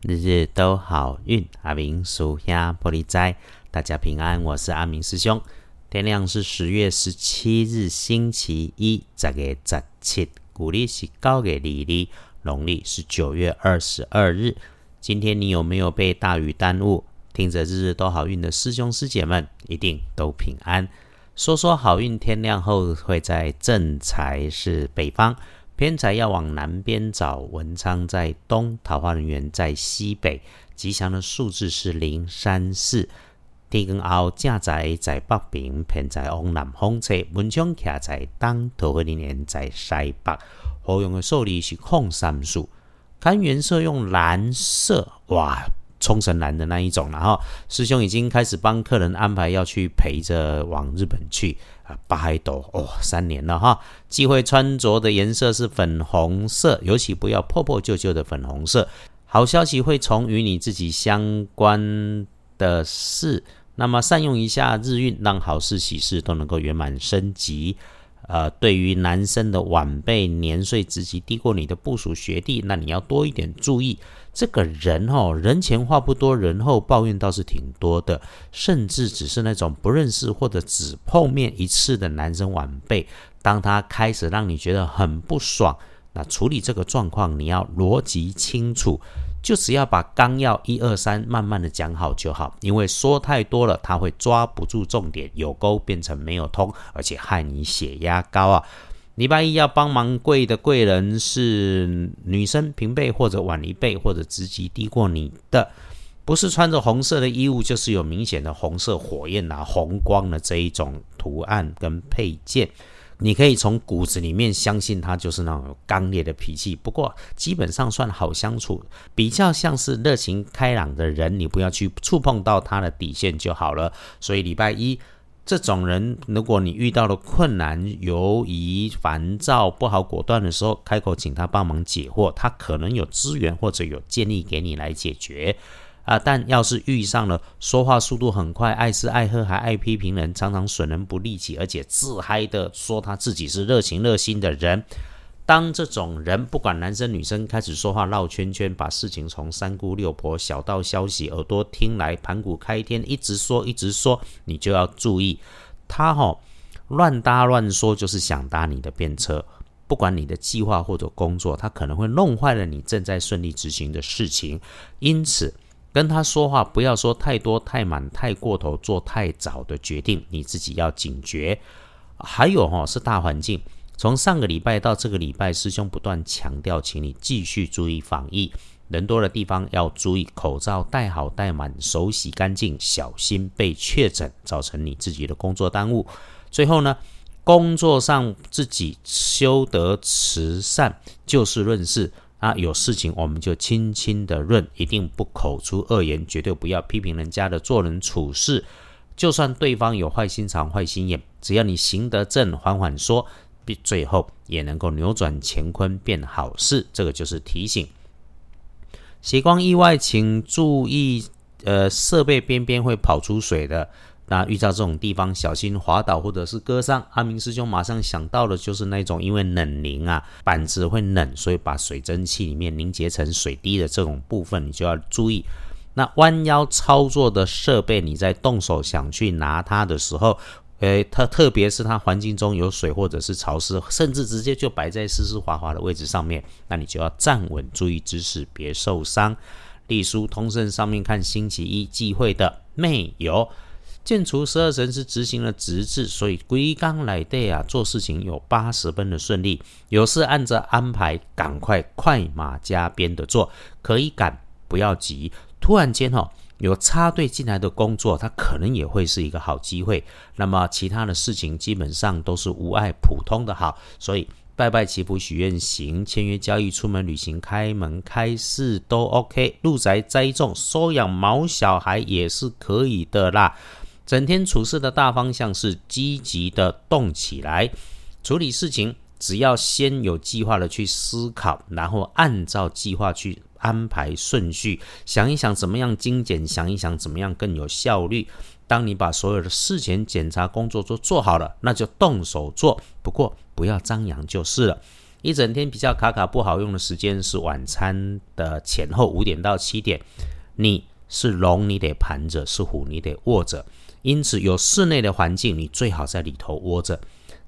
日日都好运，阿明属下玻璃斋，大家平安，我是阿明师兄。天亮是十月十七日，星期一，十月十七，古历是高给里历，农历是九月二十二日。今天你有没有被大雨耽误？听着日日都好运的师兄师姐们，一定都平安。说说好运，天亮后会在正财是北方。偏财要往南边找，文昌在东，桃花人员在西北。吉祥的数字是零三四。地根后正财在北边，偏财往南方车，文昌徛在东，桃花人员在西北。好用的数字是空三数。看颜色用蓝色，哇，冲绳蓝的那一种。然后师兄已经开始帮客人安排要去陪着往日本去啊。八海斗哦，三年了哈。忌讳穿着的颜色是粉红色，尤其不要破破旧旧的粉红色。好消息会从与你自己相关的事，那么善用一下日运，让好事喜事都能够圆满升级。呃，对于男生的晚辈、年岁职级低过你的部属学弟，那你要多一点注意。这个人哦，人前话不多，人后抱怨倒是挺多的，甚至只是那种不认识或者只碰面一次的男生晚辈，当他开始让你觉得很不爽，那处理这个状况你要逻辑清楚。就只要把纲要一二三慢慢的讲好就好，因为说太多了，他会抓不住重点，有沟变成没有通，而且害你血压高啊。礼拜一要帮忙贵的贵人是女生平辈或者晚一辈或者职级低过你的，不是穿着红色的衣物，就是有明显的红色火焰啊、红光的这一种图案跟配件。你可以从骨子里面相信他就是那种刚烈的脾气，不过基本上算好相处，比较像是热情开朗的人，你不要去触碰到他的底线就好了。所以礼拜一这种人，如果你遇到了困难、犹疑、烦躁、不好果断的时候，开口请他帮忙解惑，他可能有资源或者有建议给你来解决。啊，但要是遇上了说话速度很快、爱吃爱喝还爱批评人、常常损人不利己，而且自嗨的说他自己是热情热心的人，当这种人不管男生女生开始说话绕圈圈，把事情从三姑六婆小道消息耳朵听来盘古开天，一直说一直说，你就要注意他哈乱搭乱说，就是想搭你的便车，不管你的计划或者工作，他可能会弄坏了你正在顺利执行的事情，因此。跟他说话，不要说太多、太满、太过头，做太早的决定，你自己要警觉。还有哈，是大环境。从上个礼拜到这个礼拜，师兄不断强调，请你继续注意防疫，人多的地方要注意口罩戴好戴满，手洗干净，小心被确诊，造成你自己的工作耽误。最后呢，工作上自己修德慈善，就事论事。啊，有事情我们就轻轻的润，一定不口出恶言，绝对不要批评人家的做人处事。就算对方有坏心肠、坏心眼，只要你行得正，缓缓说，必最后也能够扭转乾坤变好事。这个就是提醒。斜光意外，请注意，呃，设备边边会跑出水的。那遇到这种地方，小心滑倒或者是割伤。阿明师兄马上想到的就是那种因为冷凝啊，板子会冷，所以把水蒸气里面凝结成水滴的这种部分，你就要注意。那弯腰操作的设备，你在动手想去拿它的时候，诶，它特别是它环境中有水或者是潮湿，甚至直接就摆在湿湿滑滑的位置上面，那你就要站稳，注意姿势，别受伤。隶书通胜上面看星期一忌讳的没有。建除十二神是执行了直制，所以归刚来对啊，做事情有八十分的顺利。有事按着安排，赶快快马加鞭的做，可以赶不要急。突然间哦，有插队进来的工作，它可能也会是一个好机会。那么其他的事情基本上都是无碍普通的好，所以拜拜祈福许愿行，签约交易、出门旅行、开门开市都 OK。入宅栽种、收养毛小孩也是可以的啦。整天处事的大方向是积极的动起来，处理事情只要先有计划的去思考，然后按照计划去安排顺序，想一想怎么样精简，想一想怎么样更有效率。当你把所有的事前检查工作都做好了，那就动手做。不过不要张扬就是了。一整天比较卡卡不好用的时间是晚餐的前后五点到七点。你是龙，你得盘着；是虎，你得卧着。因此，有室内的环境，你最好在里头窝着，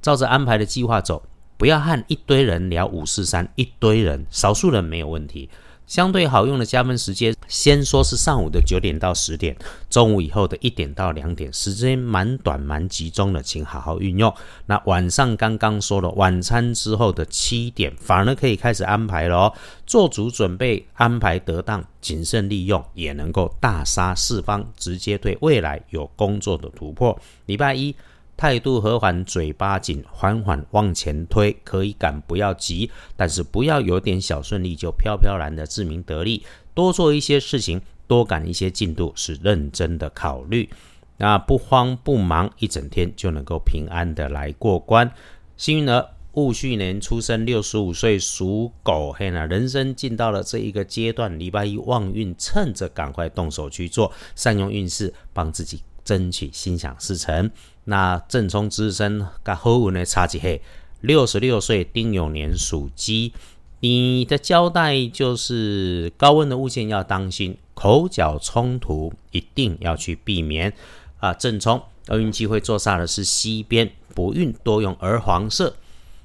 照着安排的计划走，不要和一堆人聊五四三。一堆人，少数人没有问题。相对好用的加分时间，先说是上午的九点到十点，中午以后的一点到两点，时间蛮短蛮集中的，请好好运用。那晚上刚刚说了，晚餐之后的七点，反而可以开始安排了哦，做足准备，安排得当，谨慎利用，也能够大杀四方，直接对未来有工作的突破。礼拜一。态度和缓，嘴巴紧，缓缓往前推，可以赶不要急，但是不要有点小顺利就飘飘然的自鸣得利。多做一些事情，多赶一些进度，是认真的考虑。那不慌不忙，一整天就能够平安的来过关。幸运儿戊戌年出生，六十五岁属狗，嘿呢，人生进到了这一个阶段，礼拜一旺运，趁着赶快动手去做，善用运势，帮自己争取心想事成。那正冲之身跟后运呢差几岁？六十六岁丁酉年属鸡，你的交代就是高温的物件要当心，口角冲突一定要去避免啊。正冲厄运机会坐煞的是西边，不运多用鹅黄色。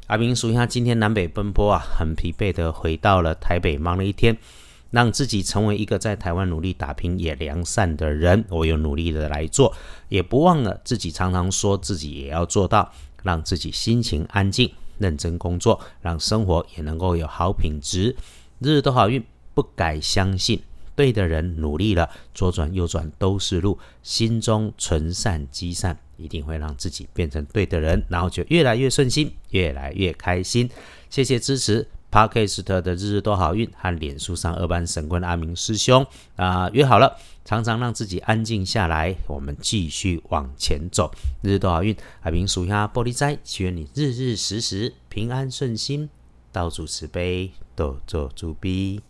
阿明属下今天南北奔波啊，很疲惫的回到了台北，忙了一天。让自己成为一个在台湾努力打拼也良善的人，我有努力的来做，也不忘了自己常常说自己也要做到，让自己心情安静，认真工作，让生活也能够有好品质，日日都好运，不改相信，对的人努力了，左转右转都是路，心中存善积善，一定会让自己变成对的人，然后就越来越顺心，越来越开心。谢谢支持。哈克斯特的日日都好运和脸书上二班神棍阿明师兄啊约好了，常常让自己安静下来，我们继续往前走。日日都好运，阿明属下玻璃斋，祈愿你日日时时平安顺心，道主慈悲，多做主逼。